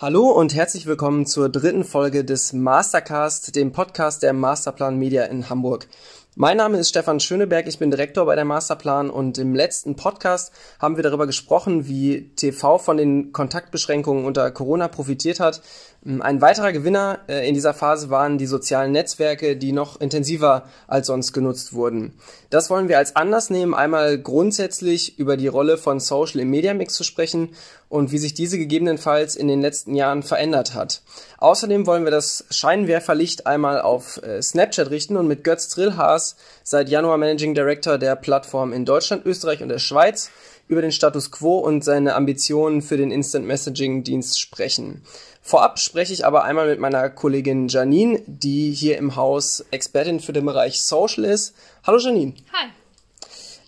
Hallo und herzlich willkommen zur dritten Folge des Mastercast, dem Podcast der Masterplan Media in Hamburg. Mein Name ist Stefan Schöneberg, ich bin Direktor bei der Masterplan und im letzten Podcast haben wir darüber gesprochen, wie TV von den Kontaktbeschränkungen unter Corona profitiert hat. Ein weiterer Gewinner äh, in dieser Phase waren die sozialen Netzwerke, die noch intensiver als sonst genutzt wurden. Das wollen wir als Anlass nehmen, einmal grundsätzlich über die Rolle von Social im Mediamix zu sprechen und wie sich diese gegebenenfalls in den letzten Jahren verändert hat. Außerdem wollen wir das Scheinwerferlicht einmal auf äh, Snapchat richten und mit Götz Drillhaas, seit Januar Managing Director der Plattform in Deutschland, Österreich und der Schweiz, über den Status quo und seine Ambitionen für den Instant Messaging Dienst sprechen. Vorab spreche ich aber einmal mit meiner Kollegin Janine, die hier im Haus Expertin für den Bereich Social ist. Hallo Janine. Hi.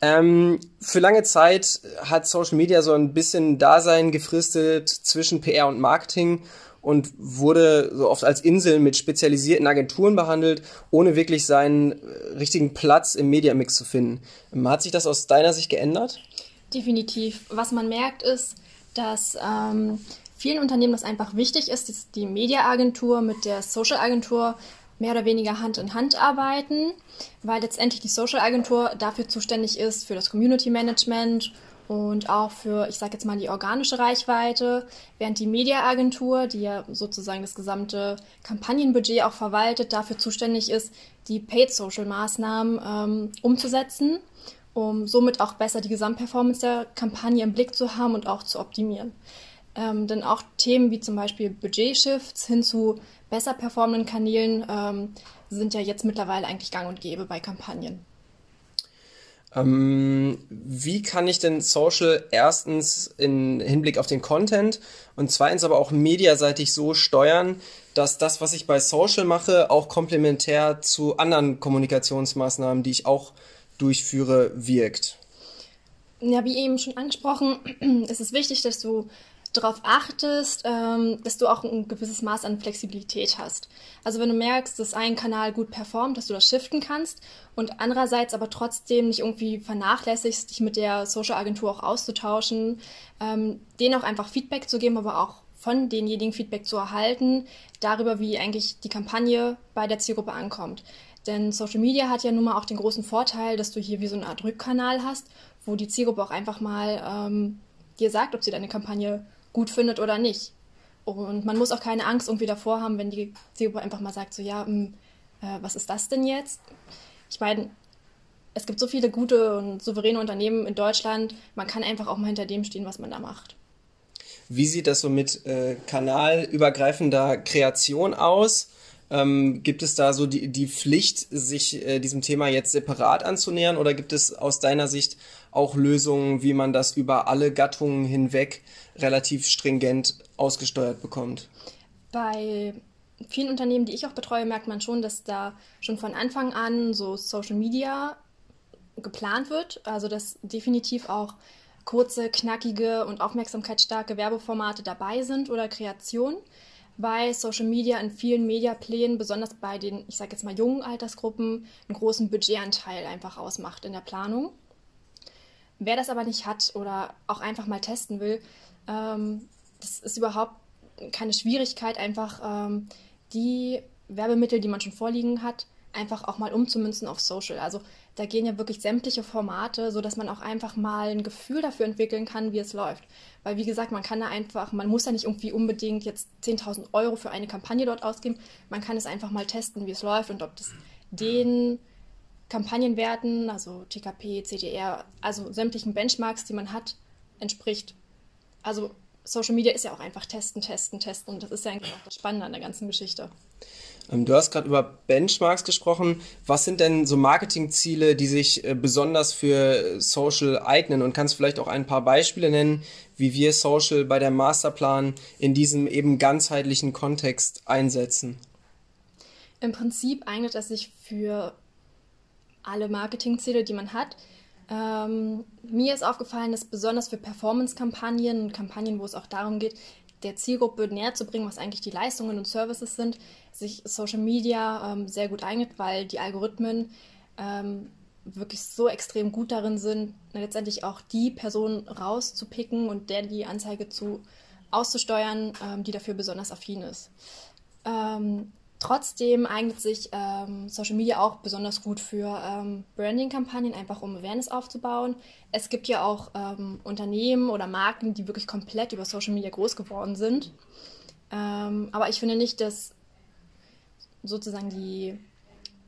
Ähm, für lange Zeit hat Social Media so ein bisschen Dasein gefristet zwischen PR und Marketing und wurde so oft als Insel mit spezialisierten Agenturen behandelt, ohne wirklich seinen äh, richtigen Platz im Mediamix zu finden. Hat sich das aus deiner Sicht geändert? Definitiv. Was man merkt ist, dass ähm, vielen Unternehmen das einfach wichtig ist, dass die Mediaagentur mit der Social-Agentur mehr oder weniger Hand in Hand arbeiten, weil letztendlich die Social-Agentur dafür zuständig ist für das Community-Management und auch für, ich sage jetzt mal, die organische Reichweite, während die Mediaagentur, die ja sozusagen das gesamte Kampagnenbudget auch verwaltet, dafür zuständig ist, die Paid-Social-Maßnahmen ähm, umzusetzen, um somit auch besser die Gesamtperformance der Kampagne im Blick zu haben und auch zu optimieren. Ähm, denn auch Themen wie zum Beispiel Budget-Shifts hin zu besser performenden Kanälen ähm, sind ja jetzt mittlerweile eigentlich gang und gäbe bei Kampagnen. Ähm, wie kann ich denn Social erstens in Hinblick auf den Content und zweitens aber auch mediaseitig so steuern, dass das, was ich bei Social mache, auch komplementär zu anderen Kommunikationsmaßnahmen, die ich auch durchführe, wirkt? Ja, wie eben schon angesprochen, ist es wichtig, dass du darauf achtest, ähm, dass du auch ein gewisses Maß an Flexibilität hast. Also wenn du merkst, dass ein Kanal gut performt, dass du das shiften kannst und andererseits aber trotzdem nicht irgendwie vernachlässigst, dich mit der Social Agentur auch auszutauschen, ähm, denen auch einfach Feedback zu geben, aber auch von denjenigen Feedback zu erhalten, darüber, wie eigentlich die Kampagne bei der Zielgruppe ankommt. Denn Social Media hat ja nun mal auch den großen Vorteil, dass du hier wie so eine Art Rückkanal hast, wo die Zielgruppe auch einfach mal ähm, dir sagt, ob sie deine Kampagne gut findet oder nicht. Und man muss auch keine Angst irgendwie davor haben, wenn die Zielgruppe einfach mal sagt, so ja, mh, hm, äh, was ist das denn jetzt? Ich meine, es gibt so viele gute und souveräne Unternehmen in Deutschland, man kann einfach auch mal hinter dem stehen, was man da macht. Wie sieht das so mit äh, kanalübergreifender Kreation aus? Ähm, gibt es da so die, die Pflicht, sich äh, diesem Thema jetzt separat anzunähern oder gibt es aus deiner Sicht auch Lösungen, wie man das über alle Gattungen hinweg relativ stringent ausgesteuert bekommt? Bei vielen Unternehmen, die ich auch betreue, merkt man schon, dass da schon von Anfang an so Social Media geplant wird. Also dass definitiv auch kurze, knackige und aufmerksamkeitsstarke Werbeformate dabei sind oder Kreationen bei Social Media in vielen Mediaplänen, besonders bei den, ich sage jetzt mal, jungen Altersgruppen, einen großen Budgetanteil einfach ausmacht in der Planung. Wer das aber nicht hat oder auch einfach mal testen will, ähm, das ist überhaupt keine Schwierigkeit, einfach ähm, die Werbemittel, die man schon vorliegen hat, einfach auch mal umzumünzen auf Social. Also da gehen ja wirklich sämtliche Formate, sodass man auch einfach mal ein Gefühl dafür entwickeln kann, wie es läuft. Weil wie gesagt, man kann da einfach, man muss ja nicht irgendwie unbedingt jetzt 10.000 Euro für eine Kampagne dort ausgeben. Man kann es einfach mal testen, wie es läuft und ob das den Kampagnenwerten, also TKP, CDR, also sämtlichen Benchmarks, die man hat, entspricht. Also Social Media ist ja auch einfach testen, testen, testen und das ist ja eigentlich auch das Spannende an der ganzen Geschichte. Ähm, du hast gerade über Benchmarks gesprochen. Was sind denn so Marketingziele, die sich äh, besonders für Social eignen? Und kannst vielleicht auch ein paar Beispiele nennen, wie wir Social bei der Masterplan in diesem eben ganzheitlichen Kontext einsetzen? Im Prinzip eignet es sich für alle Marketingziele, die man hat. Ähm, mir ist aufgefallen, dass besonders für Performance-Kampagnen und Kampagnen, wo es auch darum geht, der Zielgruppe näher zu bringen, was eigentlich die Leistungen und Services sind, sich Social Media ähm, sehr gut eignet, weil die Algorithmen ähm, wirklich so extrem gut darin sind, letztendlich auch die Person rauszupicken und der die Anzeige zu auszusteuern, ähm, die dafür besonders affin ist. Trotzdem eignet sich ähm, Social Media auch besonders gut für ähm, Branding-Kampagnen, einfach um Awareness aufzubauen. Es gibt ja auch ähm, Unternehmen oder Marken, die wirklich komplett über Social Media groß geworden sind. Ähm, aber ich finde nicht, dass sozusagen die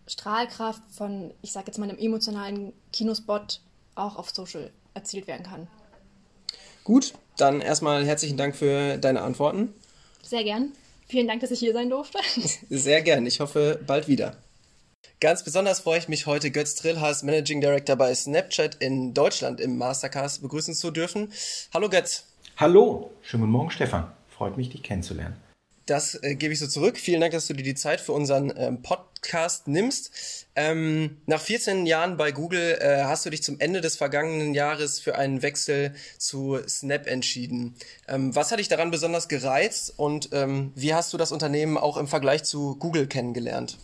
Strahlkraft von, ich sage jetzt mal, einem emotionalen Kinospot auch auf Social erzielt werden kann. Gut, dann erstmal herzlichen Dank für deine Antworten. Sehr gern. Vielen Dank, dass ich hier sein durfte. Sehr gern. Ich hoffe, bald wieder. Ganz besonders freue ich mich heute, Götz Trillhaas, Managing Director bei Snapchat in Deutschland im Mastercast begrüßen zu dürfen. Hallo Götz. Hallo, schönen guten Morgen Stefan. Freut mich, dich kennenzulernen. Das äh, gebe ich so zurück. Vielen Dank, dass du dir die Zeit für unseren ähm, Podcast nimmst. Ähm, nach 14 Jahren bei Google äh, hast du dich zum Ende des vergangenen Jahres für einen Wechsel zu Snap entschieden. Ähm, was hat dich daran besonders gereizt und ähm, wie hast du das Unternehmen auch im Vergleich zu Google kennengelernt?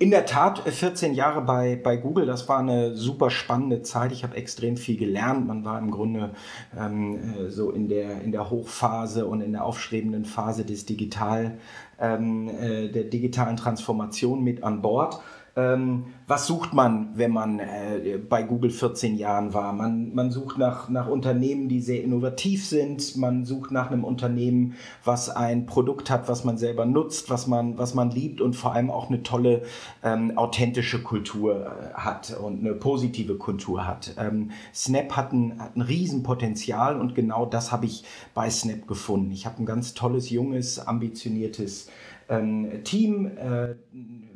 In der Tat, 14 äh, Jahre bei, bei Google, das war eine super spannende Zeit. Ich habe extrem viel gelernt. Man war im Grunde ähm, äh, so in der, in der Hochphase und in der aufstrebenden Phase des Digital, ähm, äh, der digitalen Transformation mit an Bord. Ähm, was sucht man, wenn man äh, bei Google 14 Jahren war? Man, man sucht nach, nach Unternehmen, die sehr innovativ sind. Man sucht nach einem Unternehmen, was ein Produkt hat, was man selber nutzt, was man, was man liebt und vor allem auch eine tolle, ähm, authentische Kultur äh, hat und eine positive Kultur hat. Ähm, Snap hat ein, hat ein Riesenpotenzial und genau das habe ich bei Snap gefunden. Ich habe ein ganz tolles, junges, ambitioniertes Team. Äh,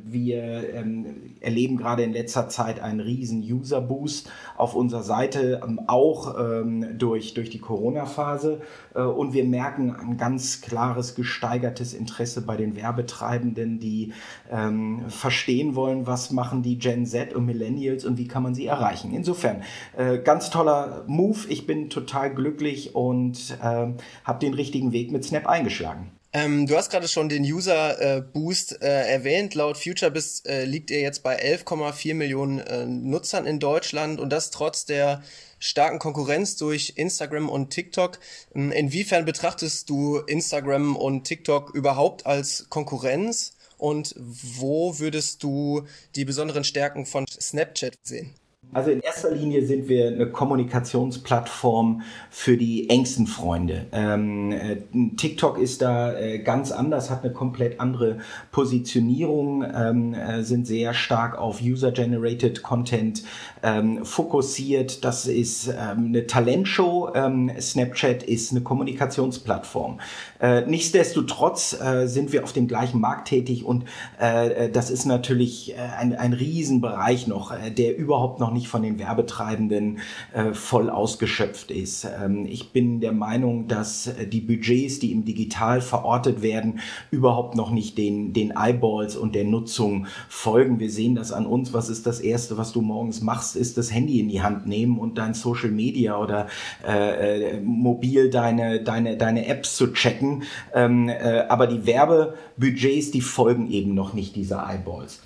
wir ähm, erleben gerade in letzter Zeit einen riesen User-Boost auf unserer Seite, ähm, auch ähm, durch, durch die Corona-Phase. Äh, und wir merken ein ganz klares, gesteigertes Interesse bei den Werbetreibenden, die ähm, verstehen wollen, was machen die Gen Z und Millennials und wie kann man sie erreichen. Insofern, äh, ganz toller Move. Ich bin total glücklich und äh, habe den richtigen Weg mit Snap eingeschlagen. Ähm, du hast gerade schon den User äh, Boost äh, erwähnt. Laut FutureBiz äh, liegt er jetzt bei 11,4 Millionen äh, Nutzern in Deutschland und das trotz der starken Konkurrenz durch Instagram und TikTok. Ähm, inwiefern betrachtest du Instagram und TikTok überhaupt als Konkurrenz und wo würdest du die besonderen Stärken von Snapchat sehen? Also in erster Linie sind wir eine Kommunikationsplattform für die engsten Freunde. Ähm, äh, TikTok ist da äh, ganz anders, hat eine komplett andere Positionierung, ähm, äh, sind sehr stark auf User-Generated Content ähm, fokussiert. Das ist ähm, eine Talentshow. Ähm, Snapchat ist eine Kommunikationsplattform. Äh, nichtsdestotrotz äh, sind wir auf dem gleichen Markt tätig und äh, das ist natürlich ein, ein Riesenbereich noch, der überhaupt noch nicht von den Werbetreibenden äh, voll ausgeschöpft ist. Ähm, ich bin der Meinung, dass äh, die Budgets, die im Digital verortet werden, überhaupt noch nicht den, den Eyeballs und der Nutzung folgen. Wir sehen das an uns. Was ist das Erste, was du morgens machst, ist das Handy in die Hand nehmen und dein Social Media oder äh, äh, mobil deine, deine, deine Apps zu checken. Ähm, äh, aber die Werbebudgets, die folgen eben noch nicht dieser Eyeballs.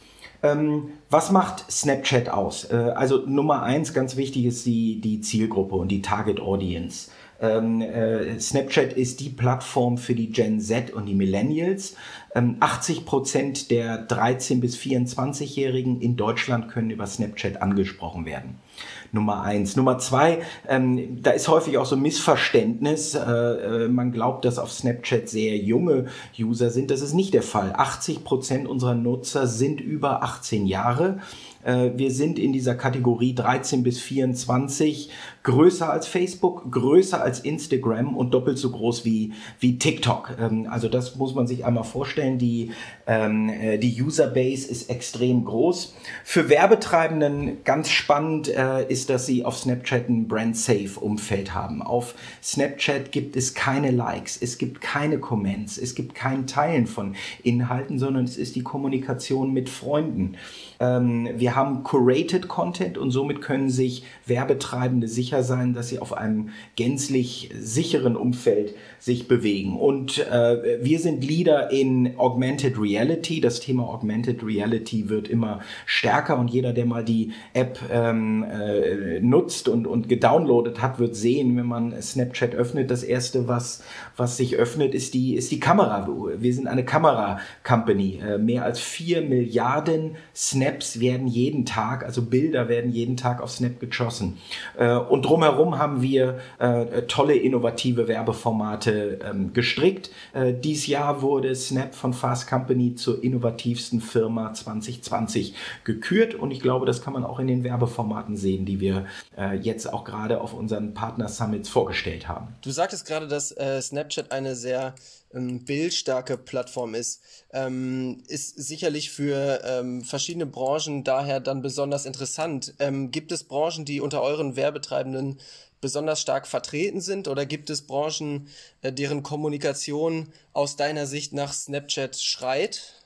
Ähm, was macht Snapchat aus? Äh, also Nummer eins, ganz wichtig ist die, die Zielgruppe und die Target Audience. Ähm, äh, Snapchat ist die Plattform für die Gen Z und die Millennials. Ähm, 80 Prozent der 13- bis 24-Jährigen in Deutschland können über Snapchat angesprochen werden. Nummer eins. Nummer zwei, ähm, da ist häufig auch so ein Missverständnis. Äh, äh, man glaubt, dass auf Snapchat sehr junge User sind. Das ist nicht der Fall. 80 Prozent unserer Nutzer sind über 18 Jahre. Äh, wir sind in dieser Kategorie 13 bis 24 größer als Facebook, größer als Instagram und doppelt so groß wie, wie TikTok. Ähm, also das muss man sich einmal vorstellen. Die, ähm, äh, die Userbase ist extrem groß. Für Werbetreibenden ganz spannend ist, dass sie auf Snapchat ein Brand-Safe-Umfeld haben. Auf Snapchat gibt es keine Likes, es gibt keine Comments, es gibt kein Teilen von Inhalten, sondern es ist die Kommunikation mit Freunden. Ähm, wir haben curated Content und somit können sich Werbetreibende sicher sein, dass sie auf einem gänzlich sicheren Umfeld sich bewegen. Und äh, wir sind Leader in Augmented Reality. Das Thema Augmented Reality wird immer stärker und jeder, der mal die App ähm, äh, nutzt und, und gedownloadet hat, wird sehen, wenn man Snapchat öffnet, das erste, was, was sich öffnet, ist die, ist die Kamera. Wir sind eine Kamera-Company. Äh, mehr als vier Milliarden Snaps werden jeden Tag, also Bilder werden jeden Tag auf Snap geschossen. Äh, und drumherum haben wir äh, tolle, innovative Werbeformate ähm, gestrickt. Äh, dies Jahr wurde Snap von Fast Company zur innovativsten Firma 2020 gekürt und ich glaube, das kann man auch in den Werbeformaten sehen, die wir jetzt auch gerade auf unseren Partner Summits vorgestellt haben. Du sagtest gerade, dass Snapchat eine sehr ähm, bildstarke Plattform ist, ähm, ist sicherlich für ähm, verschiedene Branchen daher dann besonders interessant. Ähm, gibt es Branchen, die unter euren Werbetreibenden besonders stark vertreten sind oder gibt es Branchen, äh, deren Kommunikation aus deiner Sicht nach Snapchat schreit?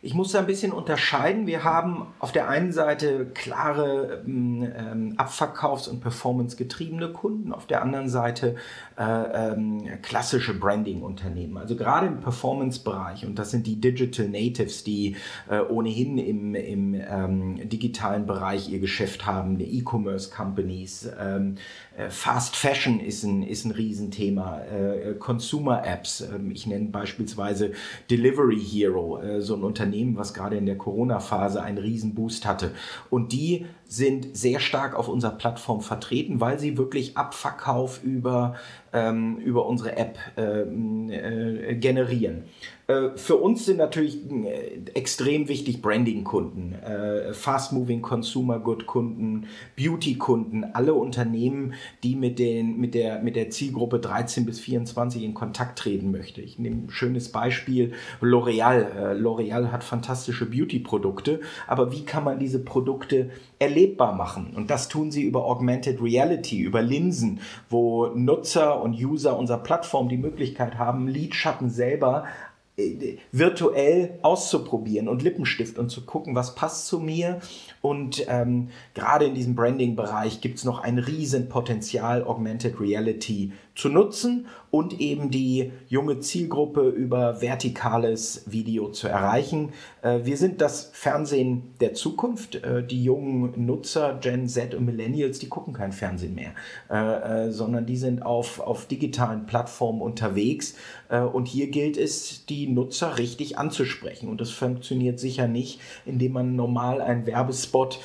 Ich muss da ein bisschen unterscheiden. Wir haben auf der einen Seite klare ähm, ähm Abverkaufs- und Performance-getriebene Kunden, auf der anderen Seite äh, ähm, klassische Branding-Unternehmen. Also gerade im Performance-Bereich, und das sind die Digital Natives, die äh, ohnehin im, im ähm, digitalen Bereich ihr Geschäft haben, E-Commerce-Companies, ähm, äh, Fast Fashion ist ein, ist ein Riesenthema, äh, Consumer-Apps, ähm, ich nenne beispielsweise Delivery Hero, äh, so ein Unternehmen, Unternehmen, was gerade in der Corona-Phase einen Riesenboost hatte. Und die sind sehr stark auf unserer Plattform vertreten, weil sie wirklich Abverkauf über, ähm, über unsere App ähm, äh, generieren. Äh, für uns sind natürlich äh, extrem wichtig Branding-Kunden, äh, Fast-Moving Consumer Good-Kunden, Beauty-Kunden, alle Unternehmen, die mit, den, mit, der, mit der Zielgruppe 13 bis 24 in Kontakt treten möchte. Ich nehme ein schönes Beispiel, L'Oreal. L'Oreal hat fantastische Beauty-Produkte, aber wie kann man diese Produkte erlebbar machen? Und das tun sie über Augmented Reality, über Linsen, wo Nutzer und User unserer Plattform die Möglichkeit haben, Lidschatten selber virtuell auszuprobieren und Lippenstift und zu gucken, was passt zu mir. Und ähm, gerade in diesem Branding-Bereich gibt es noch ein Riesenpotenzial, Augmented Reality zu nutzen und eben die junge Zielgruppe über vertikales Video zu erreichen. Äh, wir sind das Fernsehen der Zukunft. Äh, die jungen Nutzer, Gen Z und Millennials, die gucken kein Fernsehen mehr, äh, sondern die sind auf, auf digitalen Plattformen unterwegs. Und hier gilt es, die Nutzer richtig anzusprechen. Und das funktioniert sicher nicht, indem man normal einen Werbespot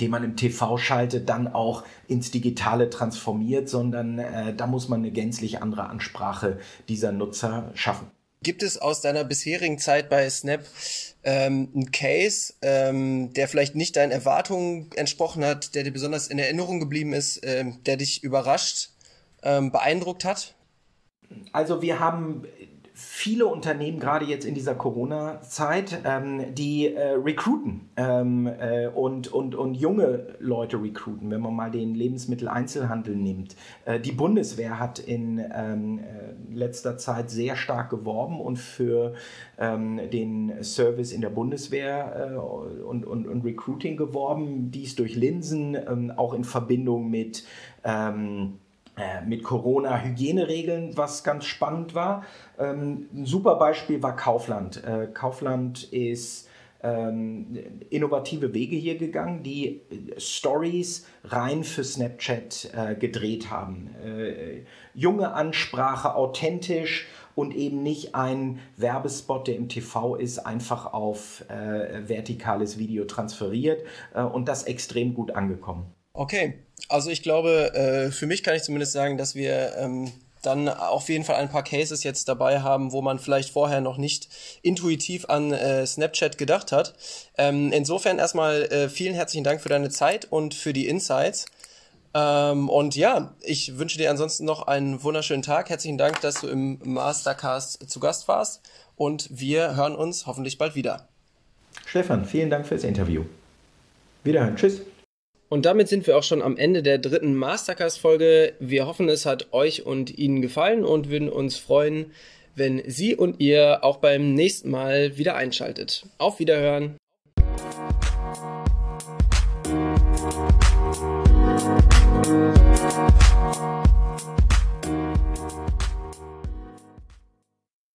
den man im TV schaltet, dann auch ins Digitale transformiert, sondern äh, da muss man eine gänzlich andere Ansprache dieser Nutzer schaffen. Gibt es aus deiner bisherigen Zeit bei Snap ähm, einen Case, ähm, der vielleicht nicht deinen Erwartungen entsprochen hat, der dir besonders in Erinnerung geblieben ist, ähm, der dich überrascht, ähm, beeindruckt hat? Also wir haben viele Unternehmen, gerade jetzt in dieser Corona-Zeit, ähm, die äh, recruiten ähm, äh, und, und, und junge Leute recruiten, wenn man mal den Lebensmitteleinzelhandel nimmt. Äh, die Bundeswehr hat in ähm, äh, letzter Zeit sehr stark geworben und für ähm, den Service in der Bundeswehr äh, und, und, und Recruiting geworben, dies durch Linsen, ähm, auch in Verbindung mit ähm, äh, mit Corona-Hygieneregeln, was ganz spannend war. Ähm, ein super Beispiel war Kaufland. Äh, Kaufland ist ähm, innovative Wege hier gegangen, die äh, Stories rein für Snapchat äh, gedreht haben. Äh, junge Ansprache, authentisch und eben nicht ein Werbespot, der im TV ist, einfach auf äh, vertikales Video transferiert und das extrem gut angekommen. Okay, also ich glaube, äh, für mich kann ich zumindest sagen, dass wir ähm, dann auf jeden Fall ein paar Cases jetzt dabei haben, wo man vielleicht vorher noch nicht intuitiv an äh, Snapchat gedacht hat. Ähm, insofern erstmal äh, vielen herzlichen Dank für deine Zeit und für die Insights. Ähm, und ja, ich wünsche dir ansonsten noch einen wunderschönen Tag. Herzlichen Dank, dass du im Mastercast zu Gast warst und wir hören uns hoffentlich bald wieder. Stefan, vielen Dank fürs Interview. Wiederhören. Tschüss. Und damit sind wir auch schon am Ende der dritten Mastercast-Folge. Wir hoffen, es hat euch und Ihnen gefallen und würden uns freuen, wenn Sie und ihr auch beim nächsten Mal wieder einschaltet. Auf Wiederhören!